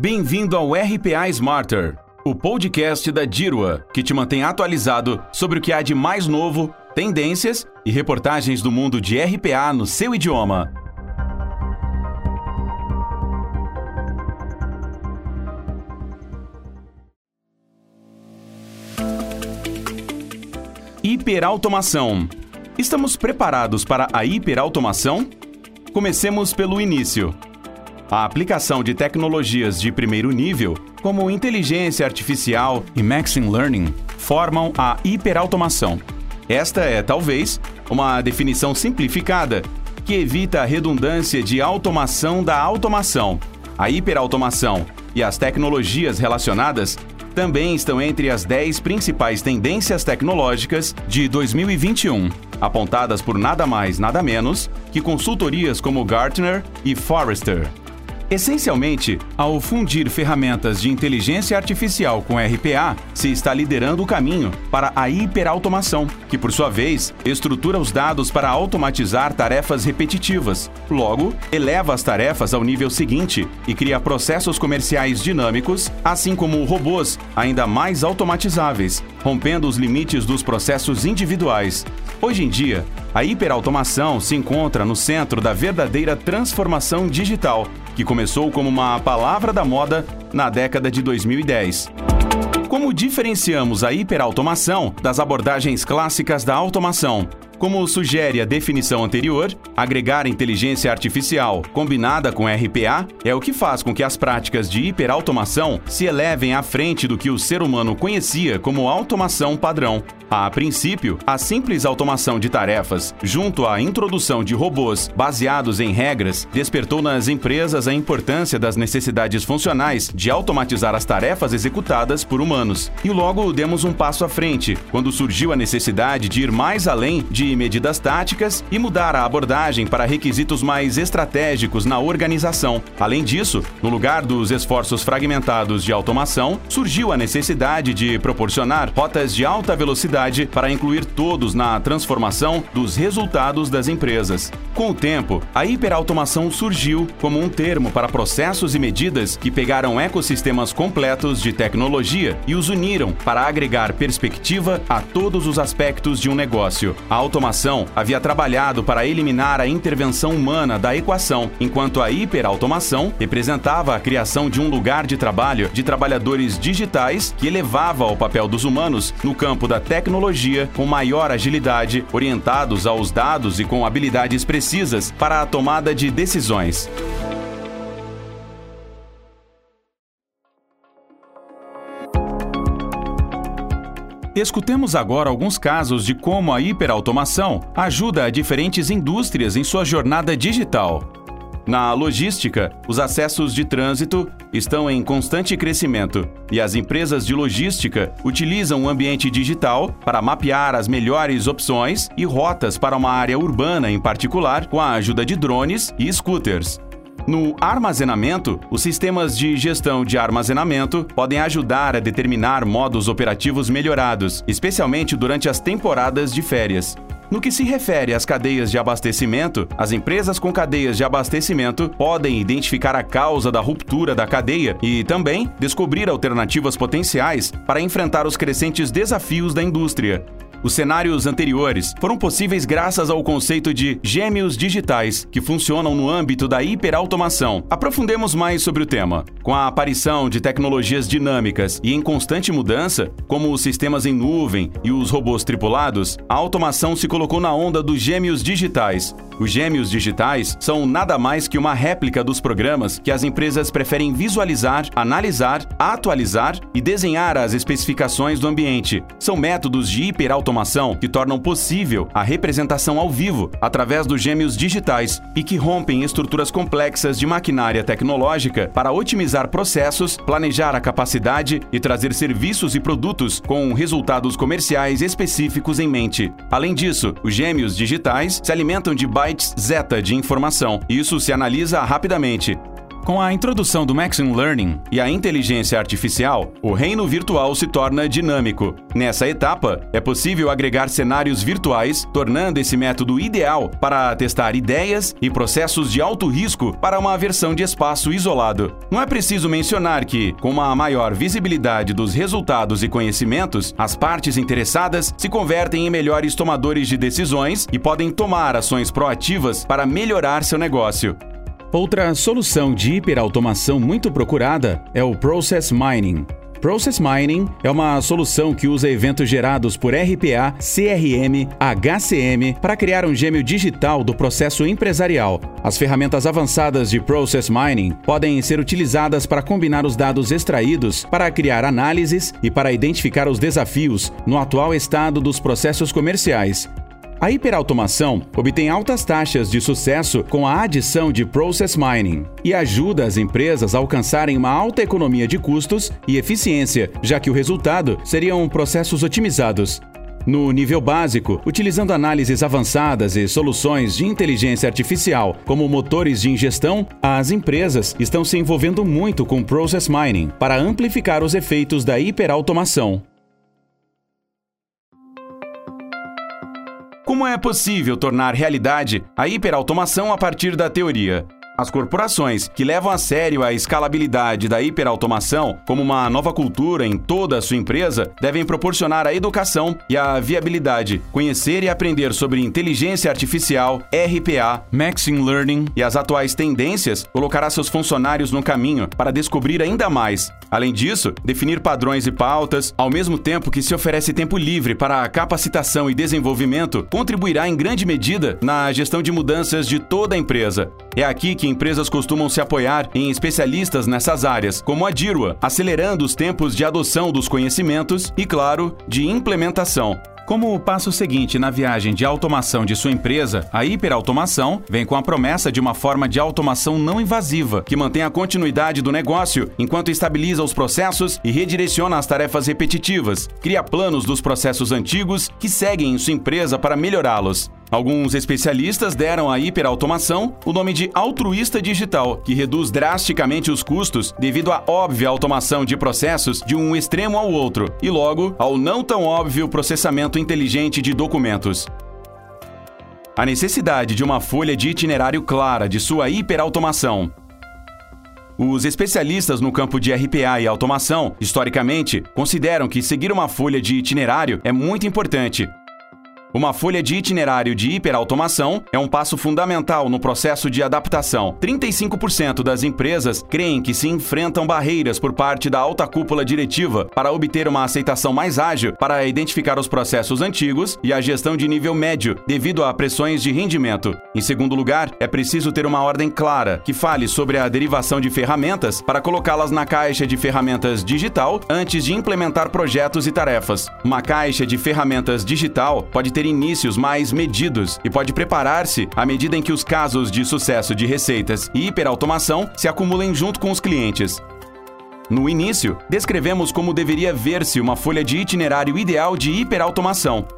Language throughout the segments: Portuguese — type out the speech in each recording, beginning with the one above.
Bem-vindo ao RPA Smarter, o podcast da Dirua, que te mantém atualizado sobre o que há de mais novo, tendências e reportagens do mundo de RPA no seu idioma. Hiperautomação. Estamos preparados para a hiperautomação? Comecemos pelo início. A aplicação de tecnologias de primeiro nível, como inteligência artificial e machine learning, formam a hiperautomação. Esta é, talvez, uma definição simplificada que evita a redundância de automação da automação. A hiperautomação e as tecnologias relacionadas também estão entre as 10 principais tendências tecnológicas de 2021, apontadas por nada mais, nada menos que consultorias como Gartner e Forrester. Essencialmente, ao fundir ferramentas de inteligência artificial com RPA, se está liderando o caminho para a hiperautomação, que por sua vez estrutura os dados para automatizar tarefas repetitivas. Logo, eleva as tarefas ao nível seguinte e cria processos comerciais dinâmicos, assim como robôs ainda mais automatizáveis, rompendo os limites dos processos individuais. Hoje em dia, a hiperautomação se encontra no centro da verdadeira transformação digital, que começou como uma palavra da moda na década de 2010. Como diferenciamos a hiperautomação das abordagens clássicas da automação? Como sugere a definição anterior, agregar inteligência artificial combinada com RPA é o que faz com que as práticas de hiperautomação se elevem à frente do que o ser humano conhecia como automação padrão. A princípio, a simples automação de tarefas, junto à introdução de robôs baseados em regras, despertou nas empresas a importância das necessidades funcionais de automatizar as tarefas executadas por humanos. E logo demos um passo à frente, quando surgiu a necessidade de ir mais além de medidas táticas e mudar a abordagem para requisitos mais estratégicos na organização. Além disso, no lugar dos esforços fragmentados de automação, surgiu a necessidade de proporcionar rotas de alta velocidade para incluir todos na transformação dos resultados das empresas. Com o tempo, a hiperautomação surgiu como um termo para processos e medidas que pegaram ecossistemas completos de tecnologia e os uniram para agregar perspectiva a todos os aspectos de um negócio. A automação havia trabalhado para eliminar a intervenção humana da equação, enquanto a hiperautomação representava a criação de um lugar de trabalho de trabalhadores digitais que elevava o papel dos humanos no campo da tecnologia com maior agilidade, orientados aos dados e com habilidades precisas para a tomada de decisões. Escutemos agora alguns casos de como a hiperautomação ajuda a diferentes indústrias em sua jornada digital. Na logística, os acessos de trânsito estão em constante crescimento e as empresas de logística utilizam o ambiente digital para mapear as melhores opções e rotas para uma área urbana em particular, com a ajuda de drones e scooters. No armazenamento, os sistemas de gestão de armazenamento podem ajudar a determinar modos operativos melhorados, especialmente durante as temporadas de férias. No que se refere às cadeias de abastecimento, as empresas com cadeias de abastecimento podem identificar a causa da ruptura da cadeia e também descobrir alternativas potenciais para enfrentar os crescentes desafios da indústria. Os cenários anteriores foram possíveis graças ao conceito de gêmeos digitais, que funcionam no âmbito da hiperautomação. Aprofundemos mais sobre o tema. Com a aparição de tecnologias dinâmicas e em constante mudança, como os sistemas em nuvem e os robôs tripulados, a automação se colocou na onda dos gêmeos digitais. Os gêmeos digitais são nada mais que uma réplica dos programas que as empresas preferem visualizar, analisar, atualizar e desenhar as especificações do ambiente. São métodos de hiperautomação automação que tornam possível a representação ao vivo através dos gêmeos digitais e que rompem estruturas complexas de maquinária tecnológica para otimizar processos, planejar a capacidade e trazer serviços e produtos com resultados comerciais específicos em mente. Além disso, os gêmeos digitais se alimentam de bytes zeta de informação. Isso se analisa rapidamente, Com a introdução do Machine Learning e a inteligência artificial, o reino virtual se torna dinâmico. Nessa etapa, é possível agregar cenários virtuais, tornando esse método ideal para testar ideias e processos de alto risco para uma versão de espaço isolado. Não é preciso mencionar que, com uma maior visibilidade dos resultados e conhecimentos, as partes interessadas se convertem em melhores tomadores de decisões e podem tomar ações proativas para melhorar seu negócio. Outra solução de hiperautomação muito procurada é o Process Mining. Process Mining é uma solução que usa eventos gerados por RPA, CRM, HCM para criar um gêmeo digital do processo empresarial. As ferramentas avançadas de Process Mining podem ser utilizadas para combinar os dados extraídos para criar análises e para identificar os desafios no atual estado dos processos comerciais, a hiperautomação obtém altas taxas de sucesso com a adição de Process Mining e ajuda as empresas a alcançarem uma alta economia de custos e eficiência, já que o resultado seriam processos otimizados. No nível básico, utilizando análises avançadas e soluções de inteligência artificial, como motores de ingestão, as empresas estão se envolvendo muito com Process Mining para amplificar os efeitos da hiperautomação. Como é possível tornar realidade a hiperautomação a partir da teoria? As corporações que levam a sério a escalabilidade da hiperautomação como uma nova cultura em toda a sua empresa devem proporcionar a educação e a viabilidade, conhecer e aprender sobre inteligência artificial, RPA, Machine Learning e as atuais tendências colocará seus funcionários no caminho para descobrir ainda mais. Além disso, definir padrões e pautas, ao mesmo tempo que se oferece tempo livre para a capacitação e desenvolvimento, contribuirá em grande medida na gestão de mudanças de toda a empresa. É aqui que empresas costumam se apoiar em especialistas nessas áreas, como a DIRWA, acelerando os tempos de adoção dos conhecimentos e, claro, de implementação. Como o passo seguinte na viagem de automação de sua empresa, a hiperautomação vem com a promessa de uma forma de automação não invasiva, que mantém a continuidade do negócio enquanto estabiliza os processos e redireciona as tarefas repetitivas, cria planos dos processos antigos que seguem em sua empresa para melhorá-los. Alguns especialistas deram à hiperautomação o nome de altruísta digital, que reduz drasticamente os custos devido à óbvia automação de processos de um extremo ao outro e, logo, ao não tão óbvio processamento inteligente de documentos. A necessidade de uma folha de itinerário clara de sua hiperautomação. Os especialistas no campo de RPA e automação, historicamente, consideram que seguir uma folha de itinerário é muito importante, uma folha de itinerário de hiperautomação é um passo fundamental no processo de adaptação. 35% das empresas creem que se enfrentam barreiras por parte da alta cúpula diretiva para obter uma aceitação mais ágil para identificar os processos antigos e a gestão de nível médio devido a pressões de rendimento. Em segundo lugar, é preciso ter uma ordem clara que fale sobre a derivação de ferramentas para colocá-las na caixa de ferramentas digital antes de implementar projetos e tarefas. Uma caixa de ferramentas digital pode ter ter inícios mais medidos e pode preparar-se à medida em que os casos de sucesso de receitas e hiperautomação se acumulem junto com os clientes. No início, descrevemos como deveria ver-se uma folha de itinerário ideal de hiperautomação,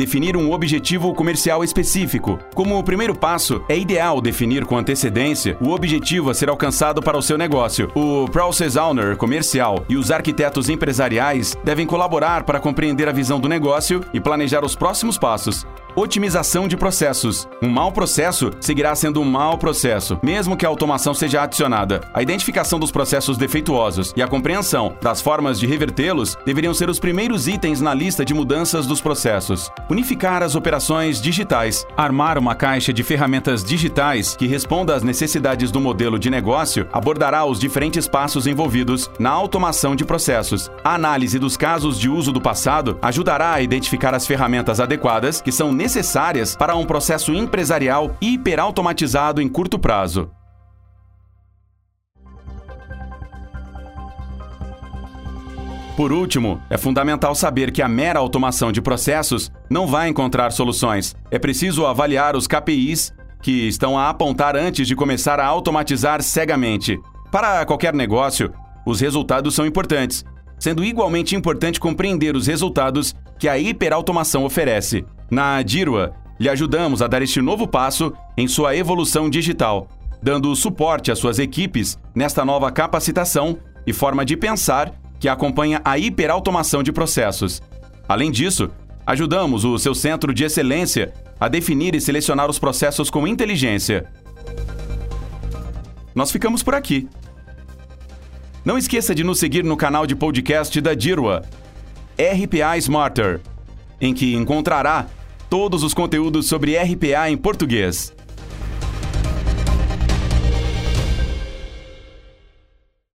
Definir um objetivo comercial específico. Como o primeiro passo, é ideal definir com antecedência o objetivo a ser alcançado para o seu negócio. O Process Owner comercial e os arquitetos empresariais devem colaborar para compreender a visão do negócio e planejar os próximos passos. Otimização de processos. Um mau processo seguirá sendo um mau processo, mesmo que a automação seja adicionada. A identificação dos processos defeituosos e a compreensão das formas de revertê-los deveriam ser os primeiros itens na lista de mudanças dos processos. Unificar as operações digitais. Armar uma caixa de ferramentas digitais que responda às necessidades do modelo de negócio abordará os diferentes passos envolvidos na automação de processos. A análise dos casos de uso do passado ajudará a identificar as ferramentas adequadas que são necessárias para um processo empresarial hiperautomatizado em curto prazo. Por último, é fundamental saber que a mera automação de processos não vai encontrar soluções. É preciso avaliar os KPIs que estão a apontar antes de começar a automatizar cegamente. Para qualquer negócio, os resultados são importantes, sendo igualmente importante compreender os resultados que a hiperautomação oferece. Na Dirwa, lhe ajudamos a dar este novo passo em sua evolução digital. dando suporte às suas equipes nesta nova capacitação e forma de pensar que acompanha a hiperautomação de processos. Além disso, ajudamos o seu centro de excelência a definir e selecionar os processos com inteligência. Nós ficamos por aqui. Não esqueça de nos seguir no canal de podcast da Dirwa, RPA Smarter, em que encontrará todos os conteúdos sobre RPA em português.